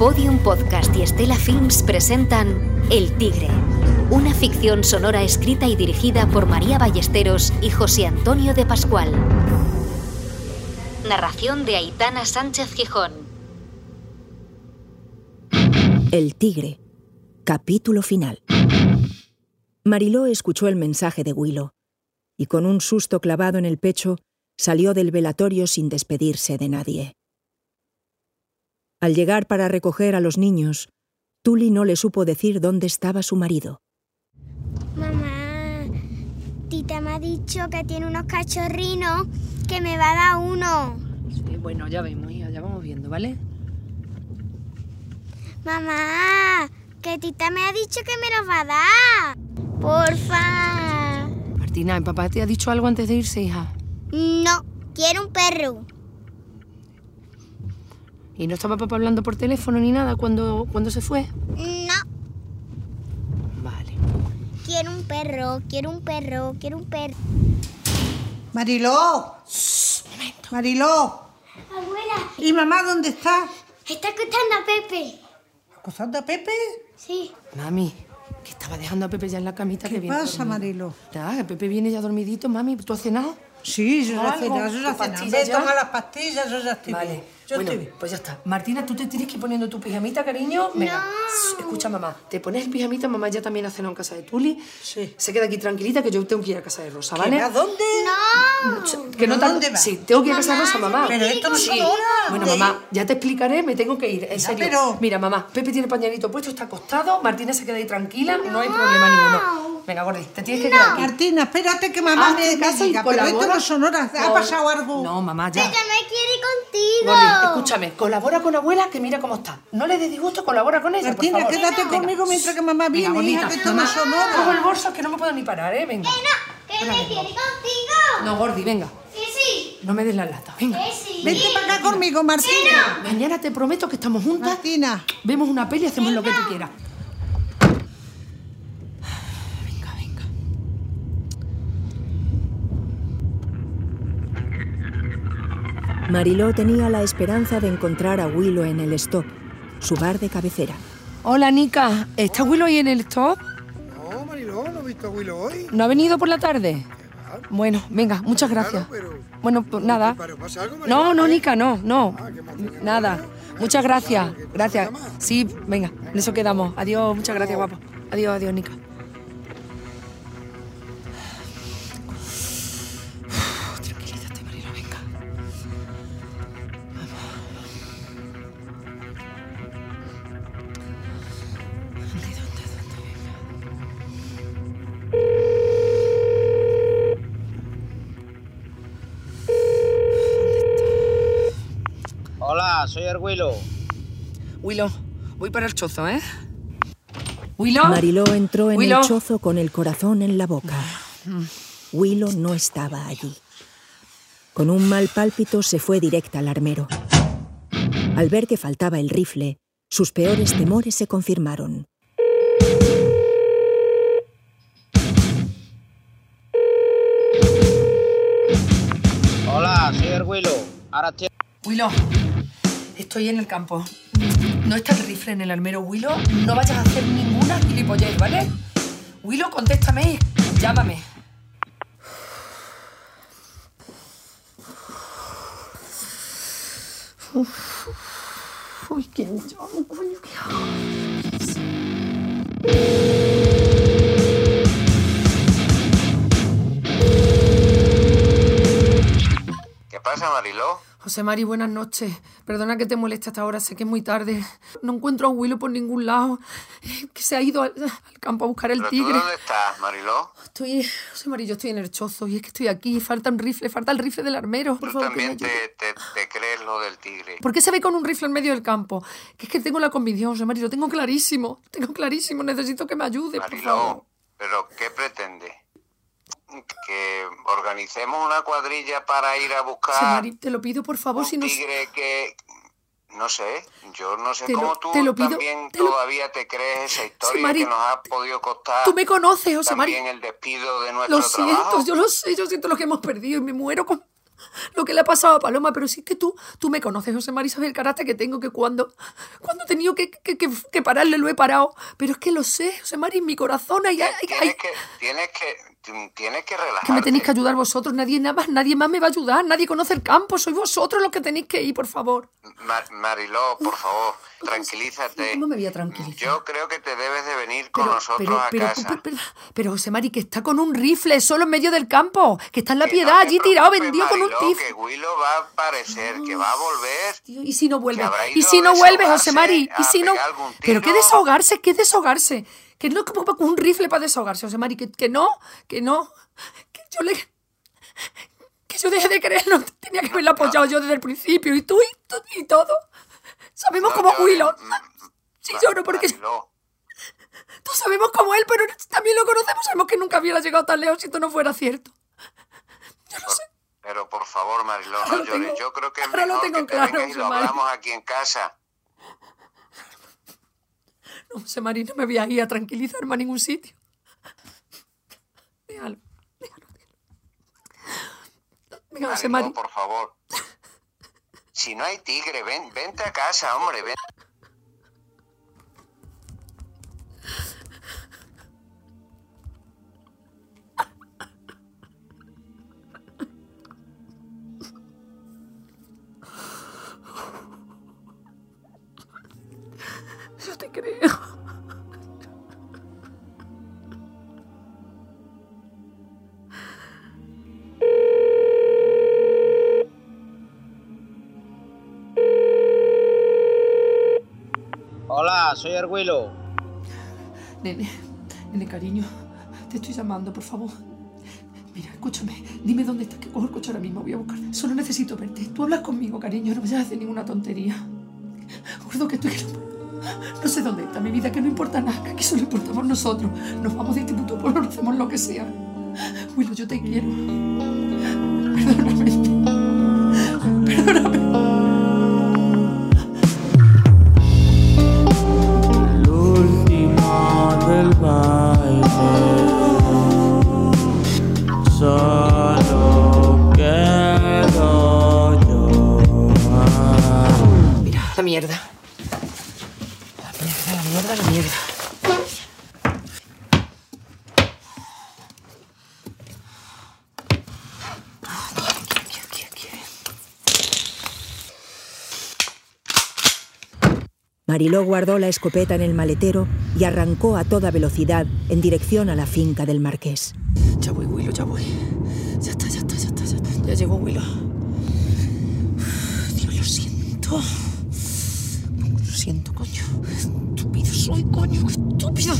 Podium Podcast y Estela Films presentan El Tigre, una ficción sonora escrita y dirigida por María Ballesteros y José Antonio de Pascual. Narración de Aitana Sánchez Gijón. El Tigre. Capítulo final. Mariló escuchó el mensaje de Willow y con un susto clavado en el pecho salió del velatorio sin despedirse de nadie. Al llegar para recoger a los niños, Tuli no le supo decir dónde estaba su marido. Mamá, Tita me ha dicho que tiene unos cachorrinos que me va a dar uno. Sí, bueno, ya vemos, hija, ya vamos viendo, ¿vale? Mamá, que Tita me ha dicho que me los va a dar. Porfa. Martina, ¿el papá te ha dicho algo antes de irse, hija? No, quiero un perro. ¿Y no estaba papá hablando por teléfono ni nada cuando, cuando se fue? No, Vale. quiero un perro, quiero un perro, quiero un perro. Mariló. Mariló. Abuela, ¿Y mamá dónde está? está escuchando a Pepe. ¿Acosando a Pepe? Sí. Mami, que estaba dejando a Pepe ya en la camita ¿Qué que viene. a pasa? Ya, que Pepe viene ya dormidito, mami. ¿Tú has cenado? Sí, yo ya cené, yo ya ¿Tu cené. pastilla Ve, ya? toma las pastillas, yo ya estoy Vale. bien. Yo bueno, estoy bien. pues ya está. Martina, tú te tienes que ir poniendo tu pijamita, cariño. Venga. Shh, Escucha, mamá. Te pones el pijamita, mamá ya también ha cenado en casa de Tuli. Sí. Se queda aquí tranquilita que yo tengo que ir a casa de Rosa, ¿Qué, ¿vale? ¿A dónde? No. Que no ¿Pero tar- dónde vas? Sí, tengo que ir a casa de Rosa, mamá. Pero esto no Sí. son horas Bueno, mamá, ya te explicaré, me tengo que ir, en serio. pero- Mira, mamá, Pepe tiene pañalito puesto, está acostado, Martina se queda ahí tranquila, no, hay problema ninguno. Venga, Gordi, te tienes que quedar aquí. Martina, espérate que mamá Hazte me, me caso y diga. Pero esto no son horas. ¿Ha pasado algo? No, mamá, ya. Ella me quiere ir contigo. Gordi, escúchame, colabora con abuela que mira cómo está. No le des disgusto, colabora con ella, Martina, por favor. quédate Venga. conmigo mientras que mamá Venga, viene, hija, gordita, que esto no mamá, son Cojo el horas. bolso que no me puedo ni parar, ¿eh? Venga. Que no, que me quiere contigo. No, Gordi, venga. Que sí. No me des la lata, venga. Que sí. Vente para acá conmigo, Martina. Mañana te prometo que estamos juntas, Martina. vemos una peli y hacemos lo que tú quieras. Mariló tenía la esperanza de encontrar a Willow en el stop, su bar de cabecera. Hola, Nica. ¿Está Willow ahí en el stop? No, Mariló, no he visto a Willow hoy. ¿No ha venido por la tarde? Bueno, venga, muchas gracias. Bueno, pues nada. No, no, Nica, no, no. Nada. Muchas gracias. Gracias. Sí, venga, en eso quedamos. Adiós, muchas gracias, guapo. Adiós, adiós, Nica. Hola, soy Arguilo. Willow, voy para el chozo, ¿eh? Willow. Mariló entró en Willow. el chozo con el corazón en la boca. Willow no estaba allí. Con un mal pálpito se fue directa al armero. Al ver que faltaba el rifle, sus peores temores se confirmaron. Hola, soy Arguilo. Ahora estoy... Willow, estoy en el campo. No está el rifle en el armero, Willow. No vayas a hacer ninguna gilipollez, ¿vale? Willow, contéstame y llámame. Uf. Uy, ¿quién llama, coño? ¿Qué hago? ¿Qué pasa, Mariló? José Mari, buenas noches. Perdona que te moleste hasta ahora, sé que es muy tarde. No encuentro a Willow por ningún lado. Que se ha ido al, al campo a buscar el ¿Pero tú tigre. dónde estás, Mariló? Estoy, José Mari, yo estoy en el chozo y es que estoy aquí. Falta un rifle, falta el rifle del armero. Por Tú favor, que me también te, te, te crees lo del tigre. ¿Por qué se ve con un rifle en medio del campo? Que es que tengo la convicción, José Mari, lo tengo clarísimo. Tengo clarísimo, necesito que me ayude, por favor. Mariló, ¿pero qué pretende? ¿Que organicemos una cuadrilla para ir a buscar te lo pido, por favor, un si no... tigre que... No sé, yo no sé Te lo- cómo tú te lo pido, también te lo- todavía te crees esa historia que nos ha podido costar Tú me conoces, José también el despido de nuestro Lo siento, trabajo. yo lo sé, yo siento lo que hemos perdido y me muero con... lo que le ha pasado a Paloma, pero sí que tú, tú me conoces, José María, sabes el carácter que tengo, que cuando, cuando he tenido que, que, que, que pararle lo he parado. Pero es que lo sé, José María, en mi corazón hay, hay- Tienes hay- que, tienes que, tienes que relajarte. que me tenéis que ayudar vosotros, nadie nada más, nadie más me va a ayudar, nadie conoce el campo, sois vosotros los que tenéis que ir, por favor. Mar- Mariló, por favor, tranquilízate. ¿Cómo me voy a tranquilizar? Yo creo que te debes de venir con Pero, nosotros pero, a casa. pero, pero, José Mari, que está con un rifle solo en medio del campo, que está en la Que no piedad te allí tirado, vendido con un Mariló, rifle. Que Willow va a aparecer, que va a volver. Tío, ¿Y si no vuelve? ¿Y si no vuelve, José Mari? ¿Y si no? Pero qué desahogarse, qué desahogarse. Que no como con un rifle para desahogarse, José Mari, que, que no, que no. Que yo le. Que yo dejé de creerlo. Tenía que haberlo apoyado yo desde el principio. Y tú y, tú y todo. Sabemos llores, Willow. mm, Sí lloro porque todos sabemos como él, pero también lo conocemos. Sabemos que nunca hubiera llegado tan lejos si esto no fuera cierto. Yo no sé. Pero por favor, Mariló, no lo llores. Yo creo que es ahora lo mejor tengo que te claro, vengas y lo hablamos aquí en casa. No, José Mari, no me voy a ir a tranquilizarme a ningún sitio. Déjalo, déjalo, déjalo. Venga, José por favor. Si no hay tigre, ven, vente a casa, hombre, ven. Yo te creo. Soy Arguilo. Nene, nene, cariño, te estoy llamando, por favor. Mira, escúchame, dime dónde estás, que cojo el coche ahora mismo, voy a buscar. Solo necesito verte. Tú hablas conmigo, cariño, no a hacer ninguna tontería. Acuerdo que estoy... No sé dónde está mi vida, que no importa nada, que aquí solo importamos nosotros. Nos vamos de este puto pueblo, hacemos lo que sea. Willow, yo te quiero. Mierda. La mierda, la mierda, la mierda. Aquí, aquí, aquí. Mariló guardó la escopeta en el maletero y arrancó a toda velocidad en dirección a la finca del marqués. Ya voy, Willow, ya voy. Ya está, ya está, ya está, ya está. Ya llegó Willow. Dios, lo siento. Siento, coño. Estúpido soy, coño. Estúpido.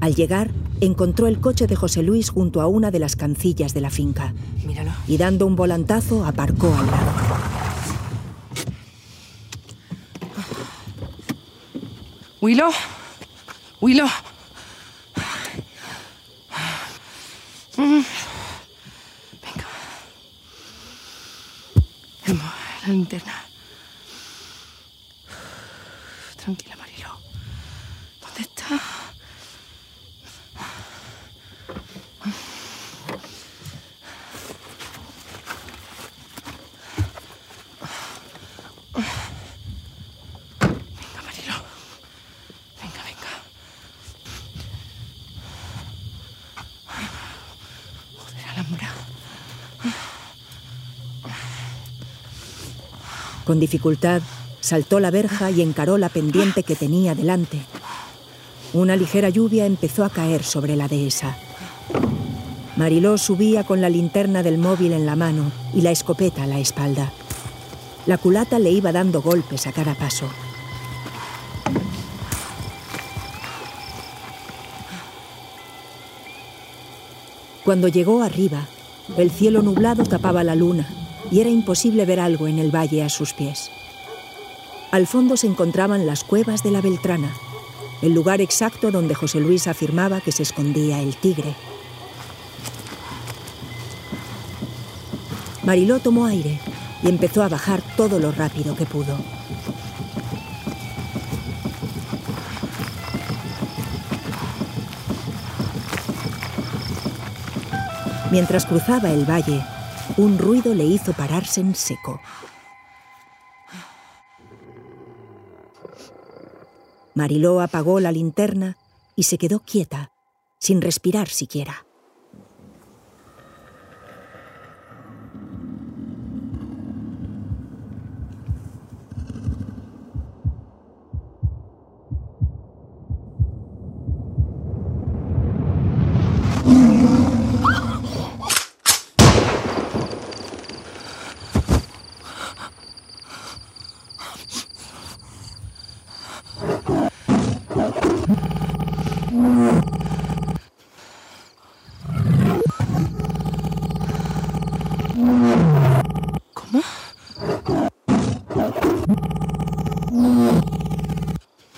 Al llegar, encontró el coche de José Luis junto a una de las cancillas de la finca Míralo. y dando un volantazo aparcó al lado. Willow. Willow. Venga. La linterna. Tranquila, Marilo. ¿Dónde está? Venga, Marilo. Venga, venga. Joder, Alhambra. Con dificultad, saltó la verja y encaró la pendiente que tenía delante. Una ligera lluvia empezó a caer sobre la dehesa. Mariló subía con la linterna del móvil en la mano y la escopeta a la espalda. La culata le iba dando golpes a cada paso. Cuando llegó arriba, el cielo nublado tapaba la luna y era imposible ver algo en el valle a sus pies. Al fondo se encontraban las cuevas de la Beltrana, el lugar exacto donde José Luis afirmaba que se escondía el tigre. Mariló tomó aire y empezó a bajar todo lo rápido que pudo. Mientras cruzaba el valle, Un ruido le hizo pararse en seco. Mariló apagó la linterna y se quedó quieta, sin respirar siquiera.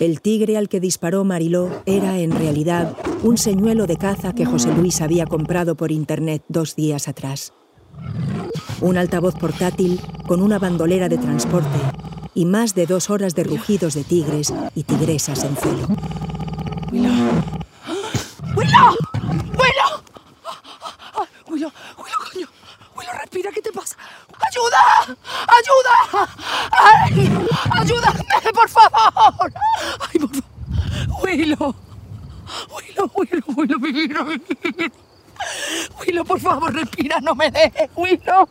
El tigre al que disparó Mariló era, en realidad, un señuelo de caza que José Luis había comprado por internet dos días atrás. Un altavoz portátil con una bandolera de transporte y más de dos horas de rugidos de tigres y tigresas en celo. ¡Willow! ¡Willow! ¡Willow! ¡Willow! ¡Willow, coño! ¡Willow, respira! ¿Qué te pasa? ¡Ayuda! ¡Ayuda! ¡Ay! ¡Ayúdame, por favor! ¡Ay, por favor! ¡Willow! ¡Willow, Willow, Willow, mi! Willow, por favor, respira, no me dejes, Willow.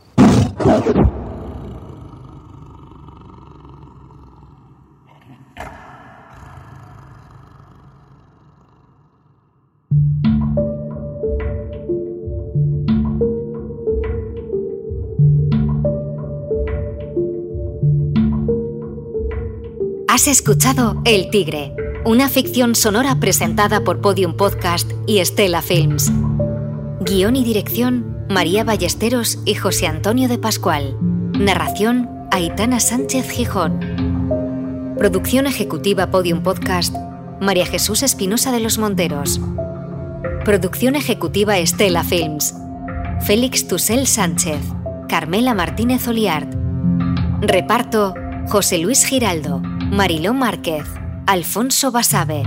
Has escuchado El Tigre, una ficción sonora presentada por Podium Podcast y Estela Films. Guión y dirección, María Ballesteros y José Antonio de Pascual. Narración, Aitana Sánchez Gijón. Producción ejecutiva Podium Podcast, María Jesús Espinosa de los Monteros. Producción ejecutiva Estela Films. Félix Tusel Sánchez. Carmela Martínez Oliart. Reparto, José Luis Giraldo, Mariló Márquez, Alfonso Basabe,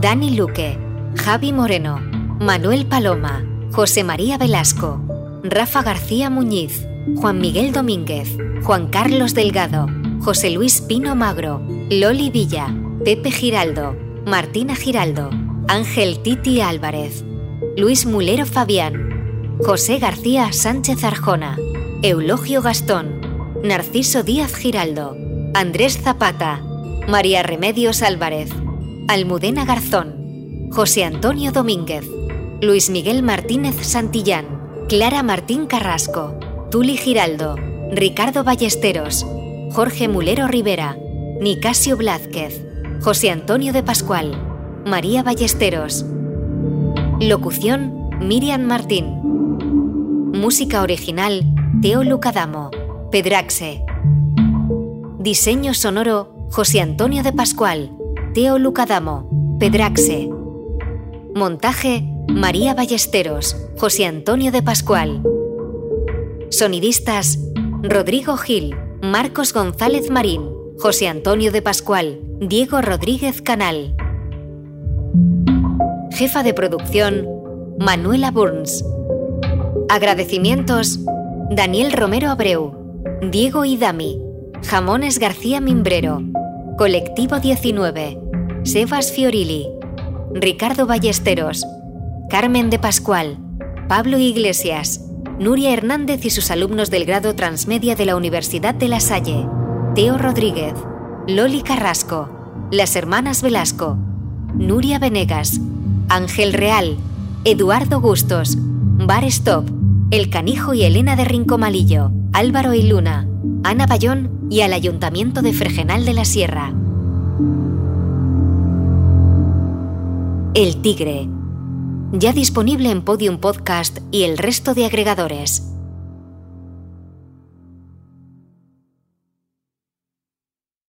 Dani Luque, Javi Moreno, Manuel Paloma, José María Velasco, Rafa García Muñiz, Juan Miguel Domínguez, Juan Carlos Delgado, José Luis Pino Magro, Loli Villa, Pepe Giraldo, Martina Giraldo, Ángel Titi Álvarez, Luis Mulero Fabián, José García Sánchez Arjona, Eulogio Gastón, Narciso Díaz Giraldo, Andrés Zapata, María Remedios Álvarez, Almudena Garzón, José Antonio Domínguez, Luis Miguel Martínez Santillán, Clara Martín Carrasco, Tuli Giraldo, Ricardo Ballesteros, Jorge Mulero Rivera, Nicasio Blázquez, José Antonio de Pascual, María Ballesteros. Locución, Miriam Martín. Música original, Teo Lucadamo, Pedraxe. Diseño sonoro, José Antonio de Pascual, Teo Lucadamo, Pedraxe. Montaje, María Ballesteros, José Antonio de Pascual. Sonidistas, Rodrigo Gil, Marcos González Marín, José Antonio de Pascual, Diego Rodríguez Canal. Jefa de producción, Manuela Burns. Agradecimientos, Daniel Romero Abreu, Diego Idami, Jamones García Mimbrero, Colectivo 19, Sebas Fiorilli, Ricardo Ballesteros, Carmen de Pascual, Pablo Iglesias, Nuria Hernández y sus alumnos del grado Transmedia de la Universidad de La Salle, Teo Rodríguez, Loli Carrasco, las hermanas Velasco, Nuria Venegas, Ángel Real, Eduardo Gustos, Bar Stop, El Canijo y Elena de Rincomalillo, Álvaro y Luna, Ana Bayón y al Ayuntamiento de Fregenal de la Sierra. El Tigre. Ya disponible en Podium Podcast y el resto de agregadores.